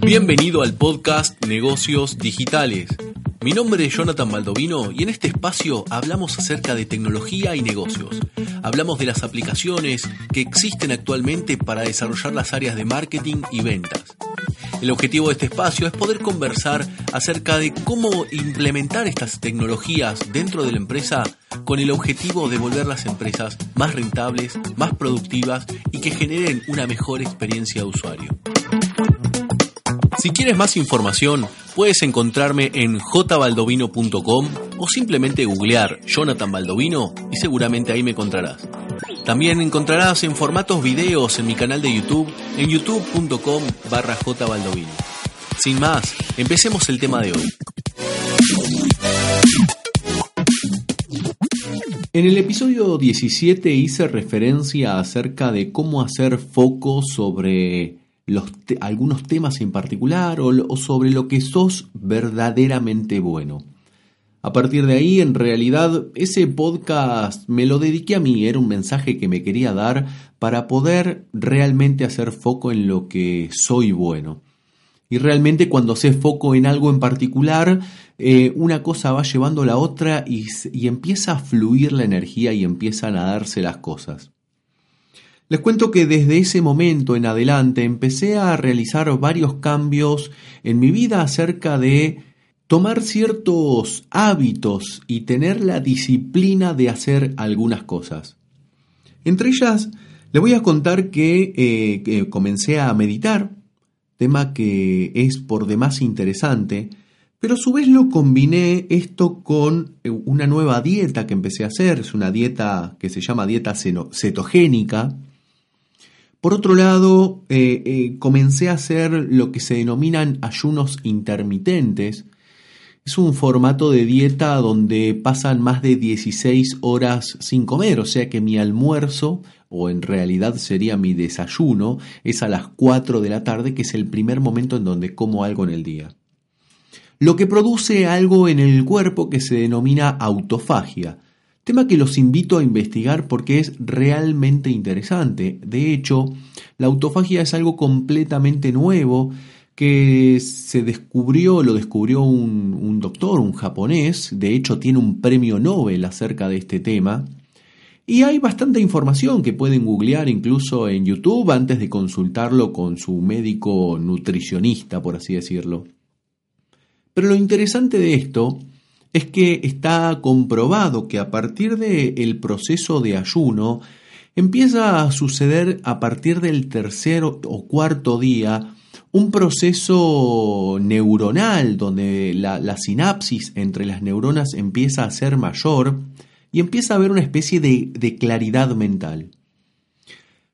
Bienvenido al podcast Negocios Digitales. Mi nombre es Jonathan Baldovino y en este espacio hablamos acerca de tecnología y negocios. Hablamos de las aplicaciones que existen actualmente para desarrollar las áreas de marketing y ventas. El objetivo de este espacio es poder conversar acerca de cómo implementar estas tecnologías dentro de la empresa con el objetivo de volver las empresas más rentables, más productivas y que generen una mejor experiencia de usuario. Si quieres más información, puedes encontrarme en jbaldovino.com o simplemente googlear Jonathan Baldovino y seguramente ahí me encontrarás. También encontrarás en formatos videos en mi canal de YouTube en youtube.com barra jbaldovino. Sin más, empecemos el tema de hoy. En el episodio 17 hice referencia acerca de cómo hacer foco sobre los algunos temas en particular o, o sobre lo que sos verdaderamente bueno. A partir de ahí, en realidad, ese podcast me lo dediqué a mí, era un mensaje que me quería dar para poder realmente hacer foco en lo que soy bueno. Y realmente cuando haces foco en algo en particular, eh, una cosa va llevando a la otra y, y empieza a fluir la energía y empiezan a darse las cosas. Les cuento que desde ese momento en adelante empecé a realizar varios cambios en mi vida acerca de tomar ciertos hábitos y tener la disciplina de hacer algunas cosas. Entre ellas, les voy a contar que, eh, comencé a meditar, tema que es por demás interesante, pero a su vez lo combiné esto con eh, una nueva dieta que empecé a hacer, es una dieta que se llama dieta cetogénica. Por otro lado, eh, comencé a hacer lo que se denominan ayunos intermitentes, es un formato de dieta donde pasan más de 16 horas sin comer, o sea que mi almuerzo, o en realidad sería mi desayuno, es a las 4 de la tarde, que es el primer momento en donde como algo en el día. Lo que produce algo en el cuerpo que se denomina autofagia, tema que los invito a investigar porque es realmente interesante. De hecho, la autofagia es algo completamente nuevo que se descubrió, lo descubrió un, doctor, un japonés, de hecho tiene un premio Nobel acerca de este tema, y hay bastante información que pueden googlear incluso en YouTube antes de consultarlo con su médico nutricionista, por así decirlo. Pero lo interesante de esto es que está comprobado que a partir del proceso de ayuno empieza a suceder a partir del tercer o cuarto día un proceso neuronal donde la, sinapsis entre las neuronas empieza a ser mayor y empieza a haber una especie de, de claridad mental.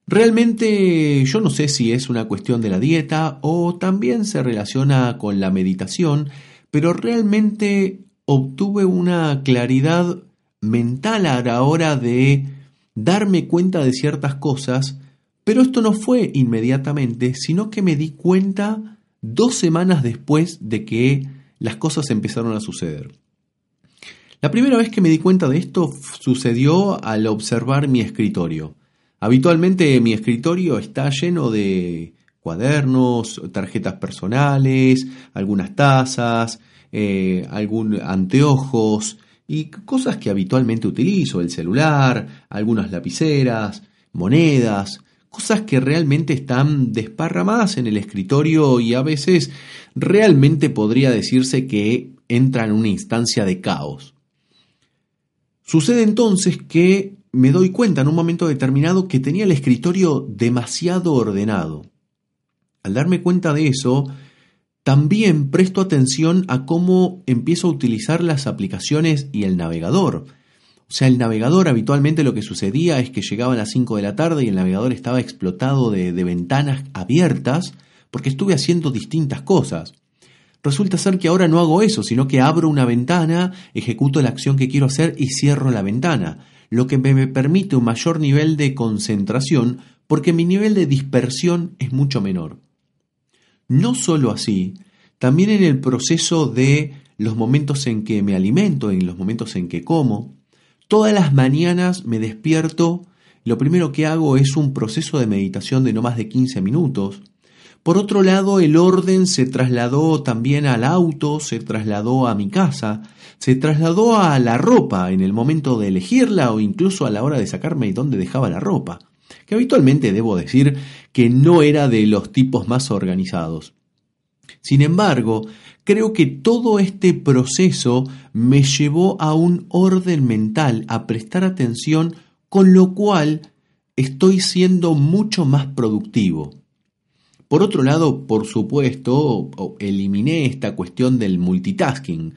Realmente yo no sé si es una cuestión de la dieta o también se relaciona con la meditación, pero realmente obtuve una claridad mental a la hora de darme cuenta de ciertas cosas pero esto no fue inmediatamente, sino que me di cuenta dos semanas después de que las cosas empezaron a suceder. La primera vez que me di cuenta de esto sucedió al observar mi escritorio. Habitualmente mi escritorio está lleno de cuadernos, tarjetas personales, algunas tazas, eh, algún anteojos y cosas que habitualmente utilizo, el celular, algunas lapiceras, monedas, cosas que realmente están desparramadas en el escritorio y a veces realmente podría decirse que entran en una instancia de caos. Sucede entonces que me doy cuenta en un momento determinado que tenía el escritorio demasiado ordenado. Al darme cuenta de eso, también presto atención a cómo empiezo a utilizar las aplicaciones y el navegador. O sea, el navegador habitualmente lo que sucedía es que llegaba a las 5 de la tarde y el navegador estaba explotado de, ventanas abiertas porque estuve haciendo distintas cosas. Resulta ser que ahora no hago eso, sino que abro una ventana, ejecuto la acción que quiero hacer y cierro la ventana, lo que me permite un mayor nivel de concentración porque mi nivel de dispersión es mucho menor. No solo así, también en el proceso de los momentos en que me alimento, en los momentos en que como, Todas las mañanas me despierto, lo primero que hago es un proceso de meditación de no más de 15 minutos, Por otro lado, el orden se trasladó también al auto, se trasladó a mi casa, se trasladó a la ropa en el momento de elegirla o incluso a la hora de sacarme y dónde dejaba la ropa, que habitualmente debo decir que no era de los tipos más organizados. Sin embargo, creo que todo este proceso me llevó a un orden mental, a prestar atención, con lo cual estoy siendo mucho más productivo. Por otro lado, por supuesto, eliminé esta cuestión del multitasking.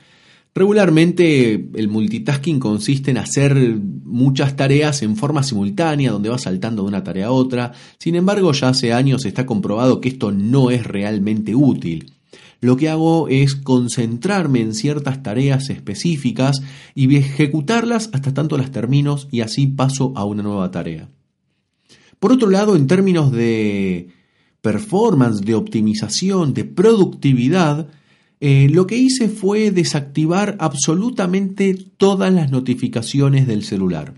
Regularmente el multitasking consiste en hacer muchas tareas en forma simultánea, donde vas saltando de una tarea a otra. Sin embargo, ya hace años está comprobado que esto no es realmente útil. Lo que hago es concentrarme en ciertas tareas específicas y ejecutarlas hasta tanto las termino y así paso a una nueva tarea. Por otro lado, en términos de performance, de optimización, de productividad, eh, lo que hice fue desactivar absolutamente todas las notificaciones del celular.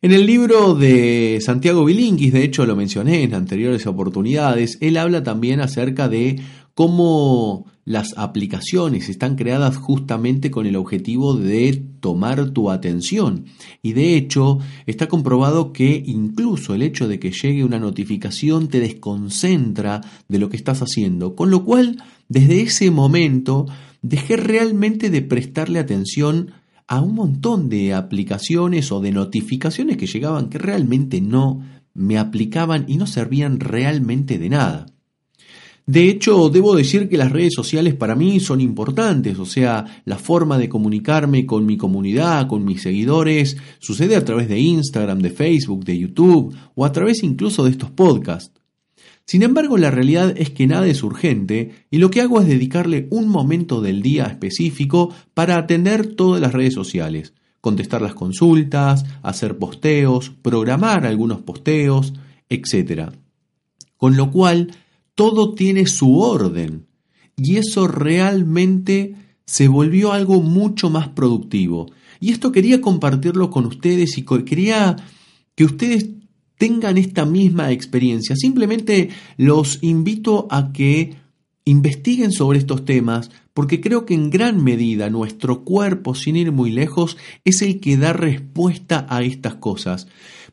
En el libro de Santiago Bilinguis, de hecho lo mencioné en anteriores oportunidades, él habla también acerca de cómo las aplicaciones están creadas justamente con el objetivo de tomar tu atención. Y de hecho, está comprobado que incluso el hecho de que llegue una notificación te desconcentra de lo que estás haciendo. Con lo cual, desde ese momento, dejé realmente de prestarle atención a un montón de aplicaciones o de notificaciones que llegaban que realmente no me aplicaban y no servían realmente de nada. De hecho, debo decir que las redes sociales para mí son importantes, o sea, la forma de comunicarme con mi comunidad, con mis seguidores, sucede a través de Instagram, de Facebook, de YouTube o a través incluso de estos podcasts. Sin embargo, la realidad es que nada es urgente y lo que hago es dedicarle un momento del día específico para atender todas las redes sociales, contestar las consultas, hacer posteos, programar algunos posteos, etc. Con lo cual, todo tiene su orden y eso realmente se volvió algo mucho más productivo. Y esto quería compartirlo con ustedes y quería que ustedes tengan esta misma experiencia. Simplemente los invito a que investiguen sobre estos temas porque creo que en gran medida nuestro cuerpo, sin ir muy lejos, es el que da respuesta a estas cosas.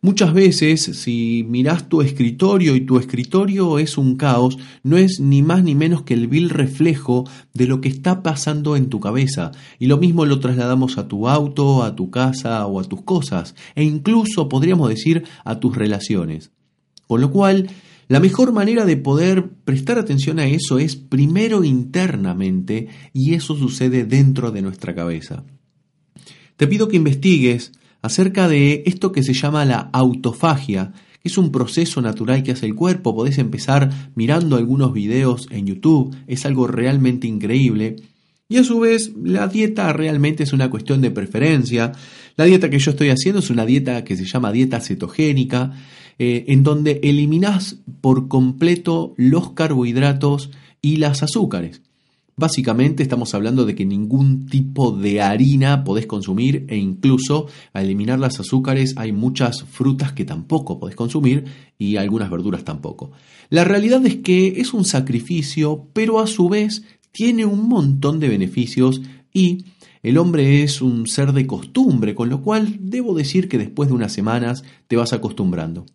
Muchas veces, si miras tu escritorio y tu escritorio es un caos, no es ni más ni menos que el vil reflejo de lo que está pasando en tu cabeza. Y lo mismo lo trasladamos a tu auto, a tu casa o a tus cosas, e incluso podríamos decir a tus relaciones. Con lo cual, la mejor manera de poder prestar atención a eso es primero internamente y eso sucede dentro de nuestra cabeza. Te pido que investigues acerca de esto que se llama la autofagia, que es un proceso natural que hace el cuerpo. Podés empezar mirando algunos videos en YouTube, es algo realmente increíble. Y a su vez, la dieta realmente es una cuestión de preferencia. La dieta que yo estoy haciendo es una dieta que se llama dieta cetogénica, eh, en donde eliminas por completo los carbohidratos y las azúcares. Básicamente estamos hablando de que ningún tipo de harina podés consumir e incluso al eliminar las azúcares hay muchas frutas que tampoco podés consumir y algunas verduras tampoco. La realidad es que es un sacrificio, pero a su vez tiene un montón de beneficios y el hombre es un ser de costumbre, con lo cual debo decir que después de unas semanas te vas acostumbrando.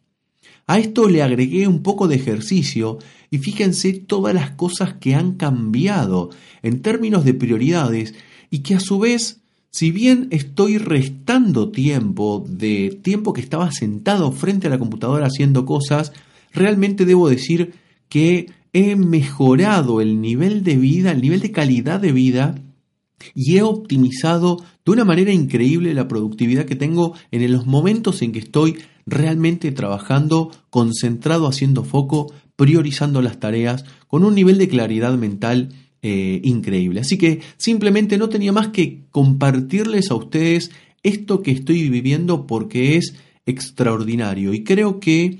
A esto le agregué un poco de ejercicio y fíjense todas las cosas que han cambiado en términos de prioridades y que a su vez, si bien estoy restando tiempo de tiempo que estaba sentado frente a la computadora haciendo cosas, realmente debo decir que he mejorado el nivel de vida, el nivel de calidad de vida y he optimizado de una manera increíble la productividad que tengo en los momentos en que estoy realmente trabajando, concentrado, haciendo foco, priorizando las tareas, con un nivel de claridad mental eh, increíble. Así que simplemente no tenía más que compartirles a ustedes esto que estoy viviendo porque es extraordinario y creo que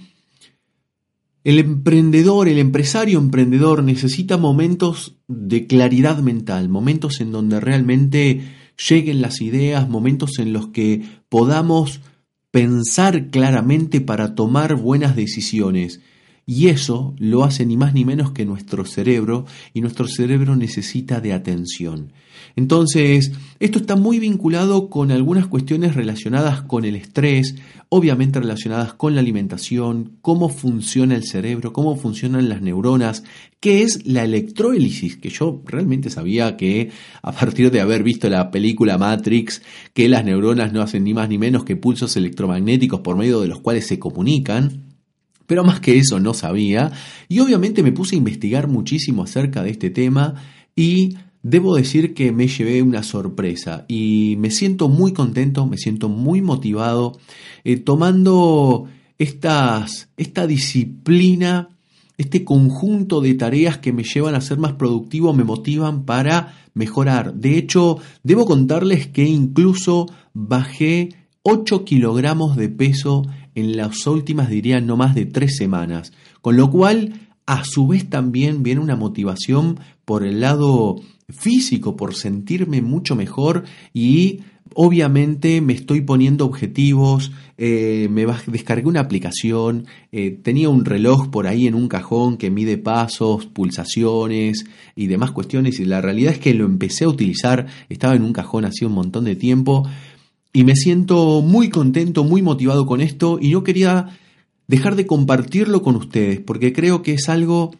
el emprendedor, el empresario emprendedor necesita momentos de claridad mental, momentos en donde realmente lleguen las ideas, momentos en los que podamos pensar claramente para tomar buenas decisiones. Y eso lo hace ni más ni menos que nuestro cerebro y nuestro cerebro necesita de atención. Entonces, esto está muy vinculado con algunas cuestiones relacionadas con el estrés, obviamente relacionadas con la alimentación, cómo funciona el cerebro, cómo funcionan las neuronas, qué es la electroélisis, que yo realmente sabía que a partir de haber visto la película Matrix, que las neuronas no hacen ni más ni menos que pulsos electromagnéticos por medio de los cuales se comunican, pero más que eso no sabía, y obviamente me puse a investigar muchísimo acerca de este tema y Debo decir que me llevé una sorpresa y me siento muy contento, me siento muy motivado eh, tomando estas, esta disciplina, este conjunto de tareas que me llevan a ser más productivo, me motivan para mejorar. De hecho, debo contarles que incluso bajé 8 kilogramos de peso en las últimas, diría, no más de 3 semanas. Con lo cual, a su vez también viene una motivación por el lado físico, por sentirme mucho mejor y obviamente me estoy poniendo objetivos, eh, me descargué una aplicación, eh, tenía un reloj por ahí en un cajón que mide pasos, pulsaciones y demás cuestiones y la realidad es que lo empecé a utilizar, estaba en un cajón hace un montón de tiempo y me siento muy contento, muy motivado con esto y no quería dejar de compartirlo con ustedes porque creo que es algo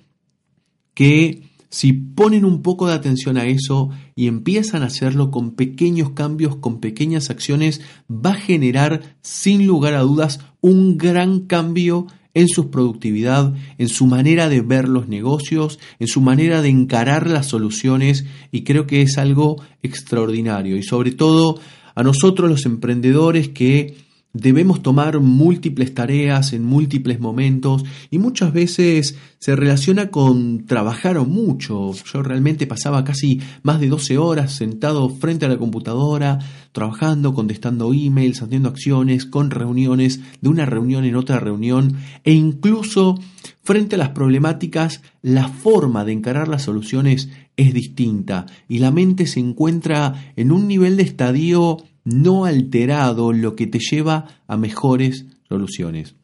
que si ponen un poco de atención a eso y empiezan a hacerlo con pequeños cambios, con pequeñas acciones, va a generar sin lugar a dudas un gran cambio en su productividad, en su manera de ver los negocios, en su manera de encarar las soluciones y creo que es algo extraordinario. Y sobre todo a nosotros los emprendedores que Debemos tomar múltiples tareas en múltiples momentos y muchas veces se relaciona con trabajar mucho. Yo realmente pasaba casi más de 12 horas sentado frente a la computadora, trabajando, contestando emails, haciendo acciones, con reuniones, de una reunión en otra reunión e incluso frente a las problemáticas, la forma de encarar las soluciones es distinta y la mente se encuentra en un nivel de estadio no alterado, lo que te lleva a mejores soluciones.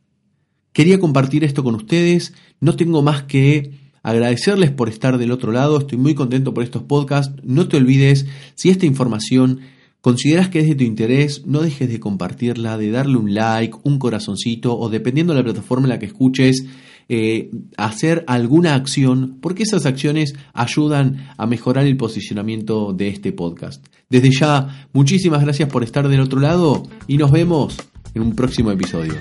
Quería compartir esto con ustedes, no tengo más que agradecerles por estar del otro lado, estoy muy contento por estos podcasts, no te olvides, si esta información consideras que es de tu interés, no dejes de compartirla, de darle un like, un corazoncito o dependiendo de la plataforma en la que escuches, eh, hacer alguna acción, porque esas acciones ayudan a mejorar el posicionamiento de este podcast. Desde ya, muchísimas gracias por estar del otro lado y nos vemos en un próximo episodio.